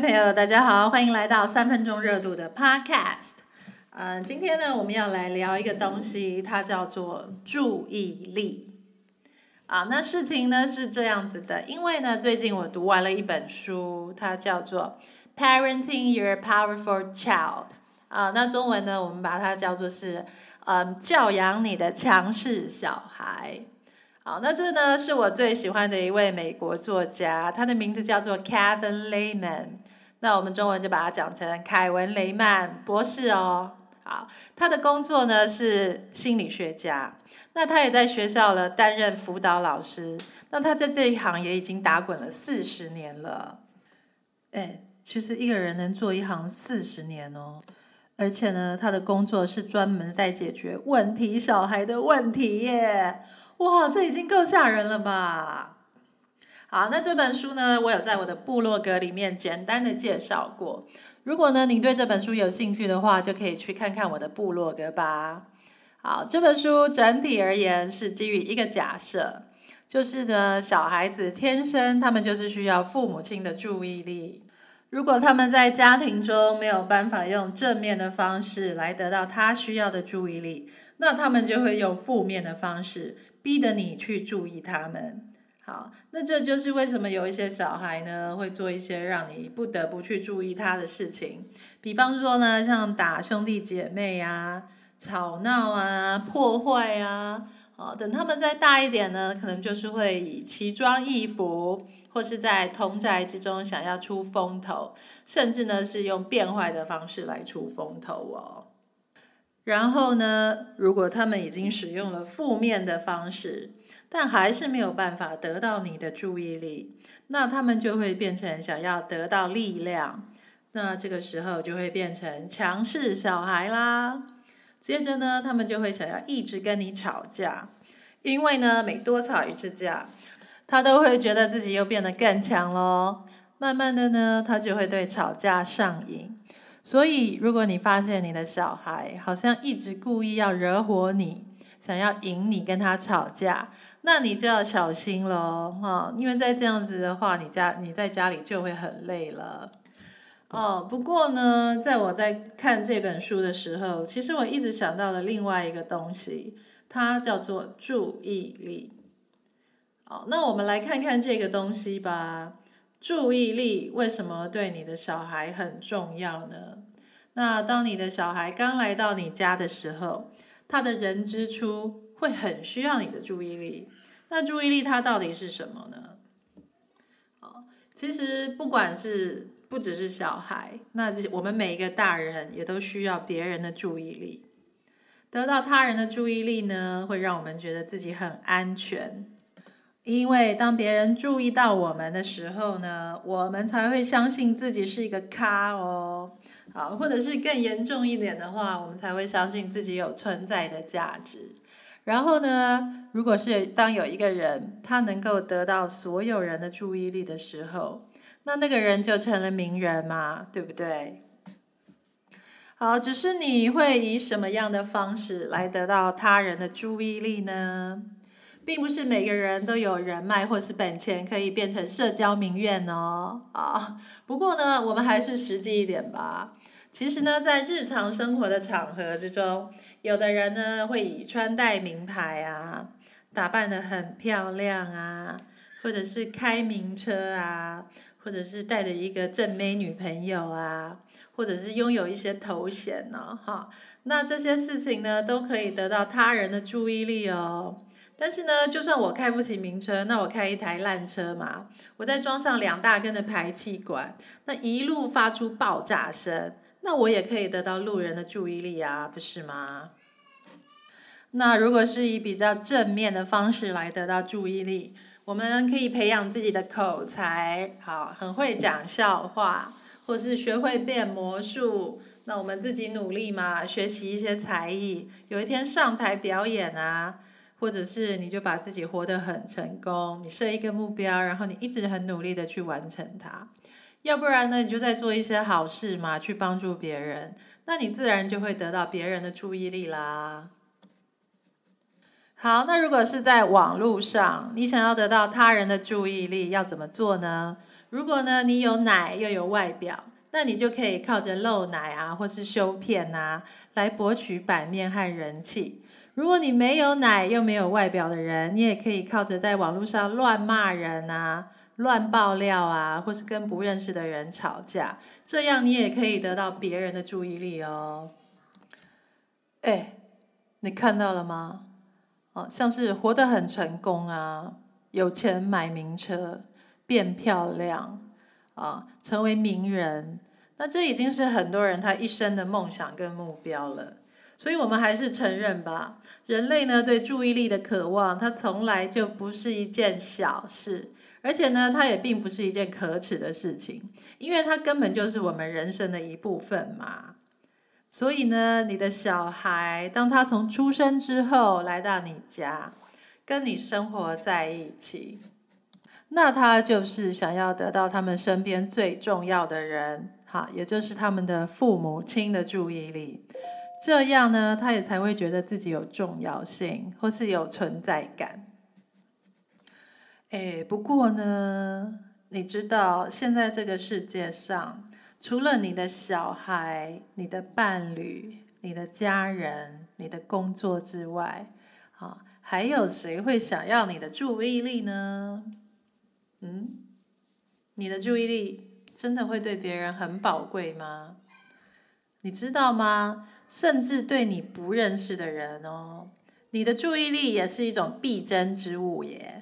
朋友，大家好，欢迎来到三分钟热度的 Podcast。嗯，今天呢，我们要来聊一个东西，它叫做注意力。啊，那事情呢是这样子的，因为呢，最近我读完了一本书，它叫做《Parenting Your Powerful Child》。啊，那中文呢，我们把它叫做是，嗯，教养你的强势小孩。好，那这呢是我最喜欢的一位美国作家，他的名字叫做 Kevin Lehman。那我们中文就把它讲成凯文雷曼博士哦。好，他的工作呢是心理学家，那他也在学校呢担任辅导老师。那他在这一行也已经打滚了四十年了。哎，其实一个人能做一行四十年哦，而且呢，他的工作是专门在解决问题小孩的问题耶。哇，这已经够吓人了吧！好，那这本书呢，我有在我的部落格里面简单的介绍过。如果呢，你对这本书有兴趣的话，就可以去看看我的部落格吧。好，这本书整体而言是基于一个假设，就是呢，小孩子天生他们就是需要父母亲的注意力。如果他们在家庭中没有办法用正面的方式来得到他需要的注意力，那他们就会用负面的方式。逼得你去注意他们，好，那这就是为什么有一些小孩呢会做一些让你不得不去注意他的事情，比方说呢，像打兄弟姐妹呀、吵闹啊、破坏啊，哦，等他们再大一点呢，可能就是会以奇装异服，或是在同宅之中想要出风头，甚至呢是用变坏的方式来出风头哦。然后呢，如果他们已经使用了负面的方式，但还是没有办法得到你的注意力，那他们就会变成想要得到力量，那这个时候就会变成强势小孩啦。接着呢，他们就会想要一直跟你吵架，因为呢，每多吵一次架，他都会觉得自己又变得更强喽。慢慢的呢，他就会对吵架上瘾。所以，如果你发现你的小孩好像一直故意要惹火你，想要引你跟他吵架，那你就要小心喽，哈！因为在这样子的话，你家你在家里就会很累了。哦，不过呢，在我在看这本书的时候，其实我一直想到了另外一个东西，它叫做注意力。好，那我们来看看这个东西吧。注意力为什么对你的小孩很重要呢？那当你的小孩刚来到你家的时候，他的人之初会很需要你的注意力。那注意力它到底是什么呢？哦，其实不管是不只是小孩，那我们每一个大人也都需要别人的注意力。得到他人的注意力呢，会让我们觉得自己很安全。因为当别人注意到我们的时候呢，我们才会相信自己是一个咖哦。好，或者是更严重一点的话，我们才会相信自己有存在的价值。然后呢，如果是当有一个人他能够得到所有人的注意力的时候，那那个人就成了名人嘛，对不对？好，只是你会以什么样的方式来得到他人的注意力呢？并不是每个人都有人脉或是本钱可以变成社交名媛哦。啊，不过呢，我们还是实际一点吧。其实呢，在日常生活的场合之中，有的人呢会以穿戴名牌啊，打扮的很漂亮啊，或者是开名车啊，或者是带着一个正妹女朋友啊，或者是拥有一些头衔呢，哈。那这些事情呢，都可以得到他人的注意力哦。但是呢，就算我开不起名车，那我开一台烂车嘛，我再装上两大根的排气管，那一路发出爆炸声，那我也可以得到路人的注意力啊，不是吗？那如果是以比较正面的方式来得到注意力，我们可以培养自己的口才，好，很会讲笑话，或是学会变魔术，那我们自己努力嘛，学习一些才艺，有一天上台表演啊。或者是你就把自己活得很成功，你设一个目标，然后你一直很努力的去完成它。要不然呢，你就在做一些好事嘛，去帮助别人，那你自然就会得到别人的注意力啦。好，那如果是在网络上，你想要得到他人的注意力，要怎么做呢？如果呢你有奶又有外表，那你就可以靠着露奶啊，或是修片啊，来博取版面和人气。如果你没有奶又没有外表的人，你也可以靠着在网络上乱骂人啊、乱爆料啊，或是跟不认识的人吵架，这样你也可以得到别人的注意力哦。哎，你看到了吗？哦，像是活得很成功啊，有钱买名车，变漂亮啊，成为名人，那这已经是很多人他一生的梦想跟目标了。所以我们还是承认吧，人类呢对注意力的渴望，它从来就不是一件小事，而且呢，它也并不是一件可耻的事情，因为它根本就是我们人生的一部分嘛。所以呢，你的小孩当他从出生之后来到你家，跟你生活在一起，那他就是想要得到他们身边最重要的人，哈，也就是他们的父母亲的注意力。这样呢，他也才会觉得自己有重要性，或是有存在感。哎，不过呢，你知道现在这个世界上，除了你的小孩、你的伴侣、你的家人、你的工作之外，啊，还有谁会想要你的注意力呢？嗯，你的注意力真的会对别人很宝贵吗？你知道吗？甚至对你不认识的人哦，你的注意力也是一种必争之物耶。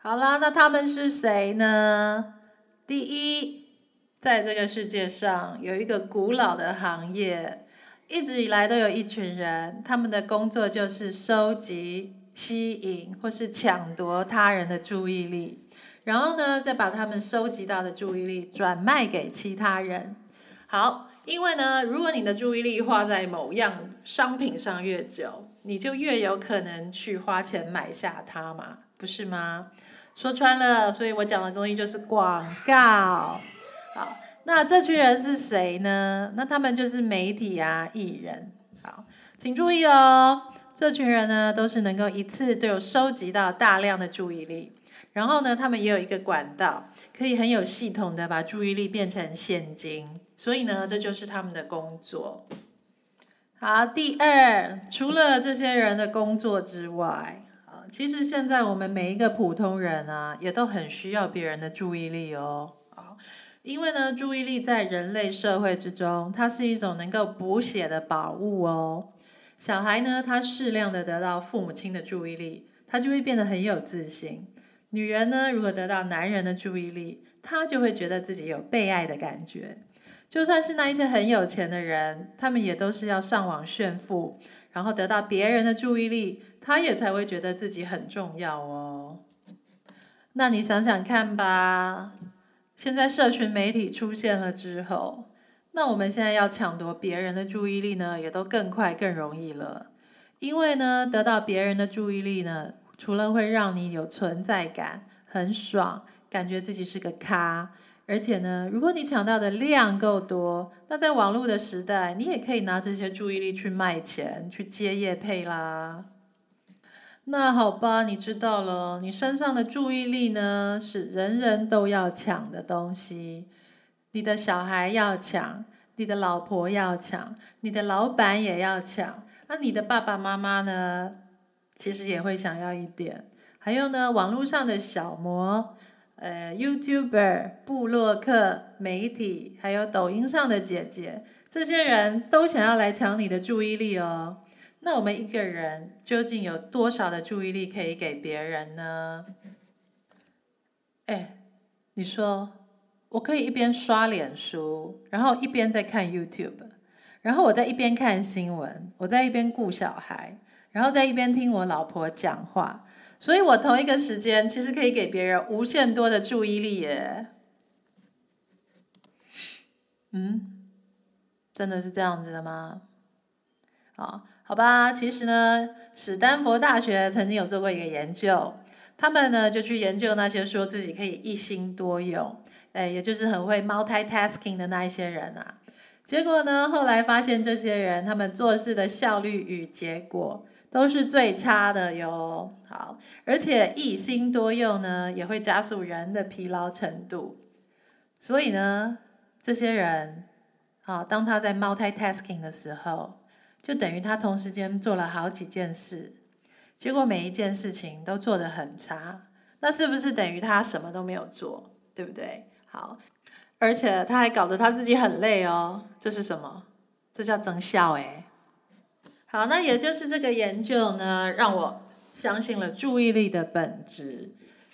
好啦，那他们是谁呢？第一，在这个世界上有一个古老的行业，一直以来都有一群人，他们的工作就是收集、吸引或是抢夺他人的注意力，然后呢，再把他们收集到的注意力转卖给其他人。好，因为呢，如果你的注意力花在某样商品上越久，你就越有可能去花钱买下它嘛，不是吗？说穿了，所以我讲的东西就是广告。好，那这群人是谁呢？那他们就是媒体啊、艺人。好，请注意哦，这群人呢，都是能够一次就收集到大量的注意力，然后呢，他们也有一个管道。可以很有系统的把注意力变成现金，所以呢，这就是他们的工作。好，第二，除了这些人的工作之外，其实现在我们每一个普通人啊，也都很需要别人的注意力哦。啊，因为呢，注意力在人类社会之中，它是一种能够补血的宝物哦。小孩呢，他适量的得到父母亲的注意力，他就会变得很有自信。女人呢，如果得到男人的注意力，她就会觉得自己有被爱的感觉。就算是那一些很有钱的人，他们也都是要上网炫富，然后得到别人的注意力，他也才会觉得自己很重要哦。那你想想看吧，现在社群媒体出现了之后，那我们现在要抢夺别人的注意力呢，也都更快更容易了。因为呢，得到别人的注意力呢。除了会让你有存在感，很爽，感觉自己是个咖，而且呢，如果你抢到的量够多，那在网络的时代，你也可以拿这些注意力去卖钱，去接业配啦。那好吧，你知道了，你身上的注意力呢，是人人都要抢的东西，你的小孩要抢，你的老婆要抢，你的老板也要抢，那你的爸爸妈妈呢？其实也会想要一点，还有呢，网络上的小模，呃，YouTuber、布洛克、媒体，还有抖音上的姐姐，这些人都想要来抢你的注意力哦。那我们一个人究竟有多少的注意力可以给别人呢？哎，你说，我可以一边刷脸书，然后一边在看 YouTube，然后我在一边看新闻，我在一边顾小孩。然后在一边听我老婆讲话，所以我同一个时间其实可以给别人无限多的注意力耶。嗯，真的是这样子的吗？啊，好吧，其实呢，史丹佛大学曾经有做过一个研究，他们呢就去研究那些说自己可以一心多用，哎，也就是很会 multitasking 的那一些人啊。结果呢，后来发现这些人他们做事的效率与结果都是最差的哟。好，而且一心多用呢，也会加速人的疲劳程度。所以呢，这些人，好，当他在 multitasking 的时候，就等于他同时间做了好几件事，结果每一件事情都做得很差，那是不是等于他什么都没有做，对不对？好，而且他还搞得他自己很累哦，这是什么？这叫增效诶。好，那也就是这个研究呢，让我相信了注意力的本质。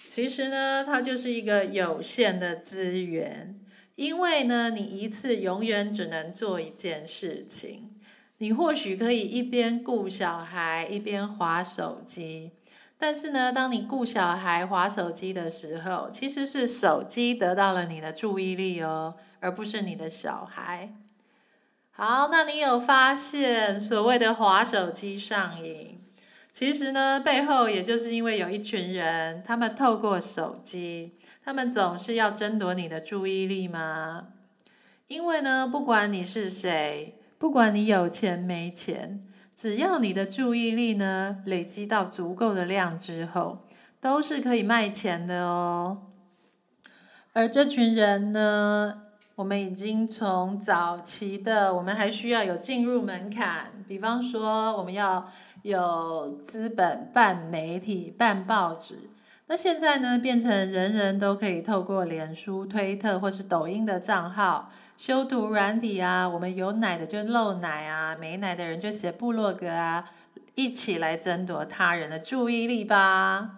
其实呢，它就是一个有限的资源，因为呢，你一次永远只能做一件事情。你或许可以一边顾小孩一边划手机，但是呢，当你顾小孩划手机的时候，其实是手机得到了你的注意力哦，而不是你的小孩。好，那你有发现所谓的划手机上瘾？其实呢，背后也就是因为有一群人，他们透过手机，他们总是要争夺你的注意力吗？因为呢，不管你是谁，不管你有钱没钱，只要你的注意力呢累积到足够的量之后，都是可以卖钱的哦。而这群人呢，我们已经从早期的，我们还需要有进入门槛，比方说我们要。有资本办媒体、办报纸，那现在呢，变成人人都可以透过脸书、推特或是抖音的账号修图软体啊，我们有奶的就露奶啊，没奶的人就写部落格啊，一起来争夺他人的注意力吧。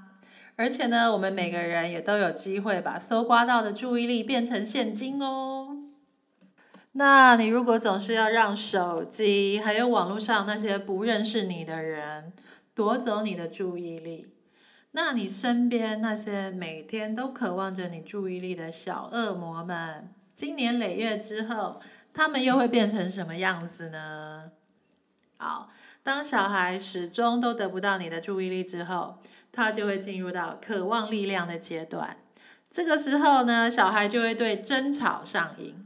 而且呢，我们每个人也都有机会把搜刮到的注意力变成现金哦。那你如果总是要让手机还有网络上那些不认识你的人夺走你的注意力，那你身边那些每天都渴望着你注意力的小恶魔们，经年累月之后，他们又会变成什么样子呢？好，当小孩始终都得不到你的注意力之后，他就会进入到渴望力量的阶段。这个时候呢，小孩就会对争吵上瘾。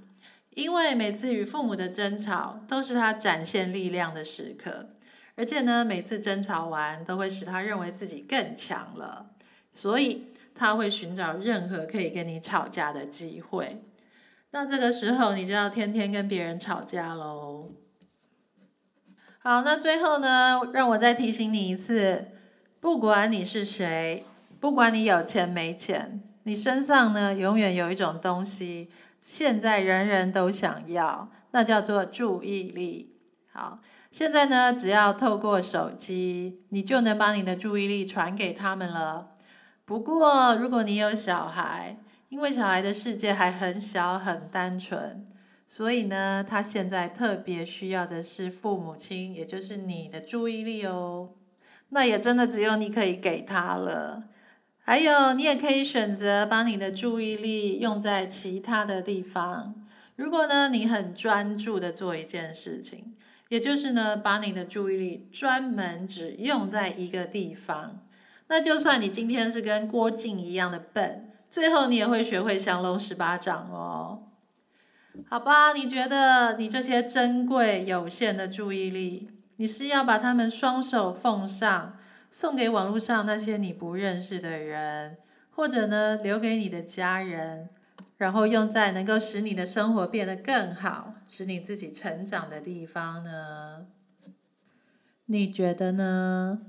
因为每次与父母的争吵都是他展现力量的时刻，而且呢，每次争吵完都会使他认为自己更强了，所以他会寻找任何可以跟你吵架的机会。那这个时候，你就要天天跟别人吵架喽。好，那最后呢，让我再提醒你一次：不管你是谁，不管你有钱没钱，你身上呢，永远有一种东西。现在人人都想要，那叫做注意力。好，现在呢，只要透过手机，你就能把你的注意力传给他们了。不过，如果你有小孩，因为小孩的世界还很小很单纯，所以呢，他现在特别需要的是父母亲，也就是你的注意力哦。那也真的只有你可以给他了。还有，你也可以选择把你的注意力用在其他的地方。如果呢，你很专注的做一件事情，也就是呢，把你的注意力专门只用在一个地方，那就算你今天是跟郭靖一样的笨，最后你也会学会降龙十八掌哦。好吧，你觉得你这些珍贵有限的注意力，你是要把它们双手奉上？送给网络上那些你不认识的人，或者呢，留给你的家人，然后用在能够使你的生活变得更好、使你自己成长的地方呢？你觉得呢？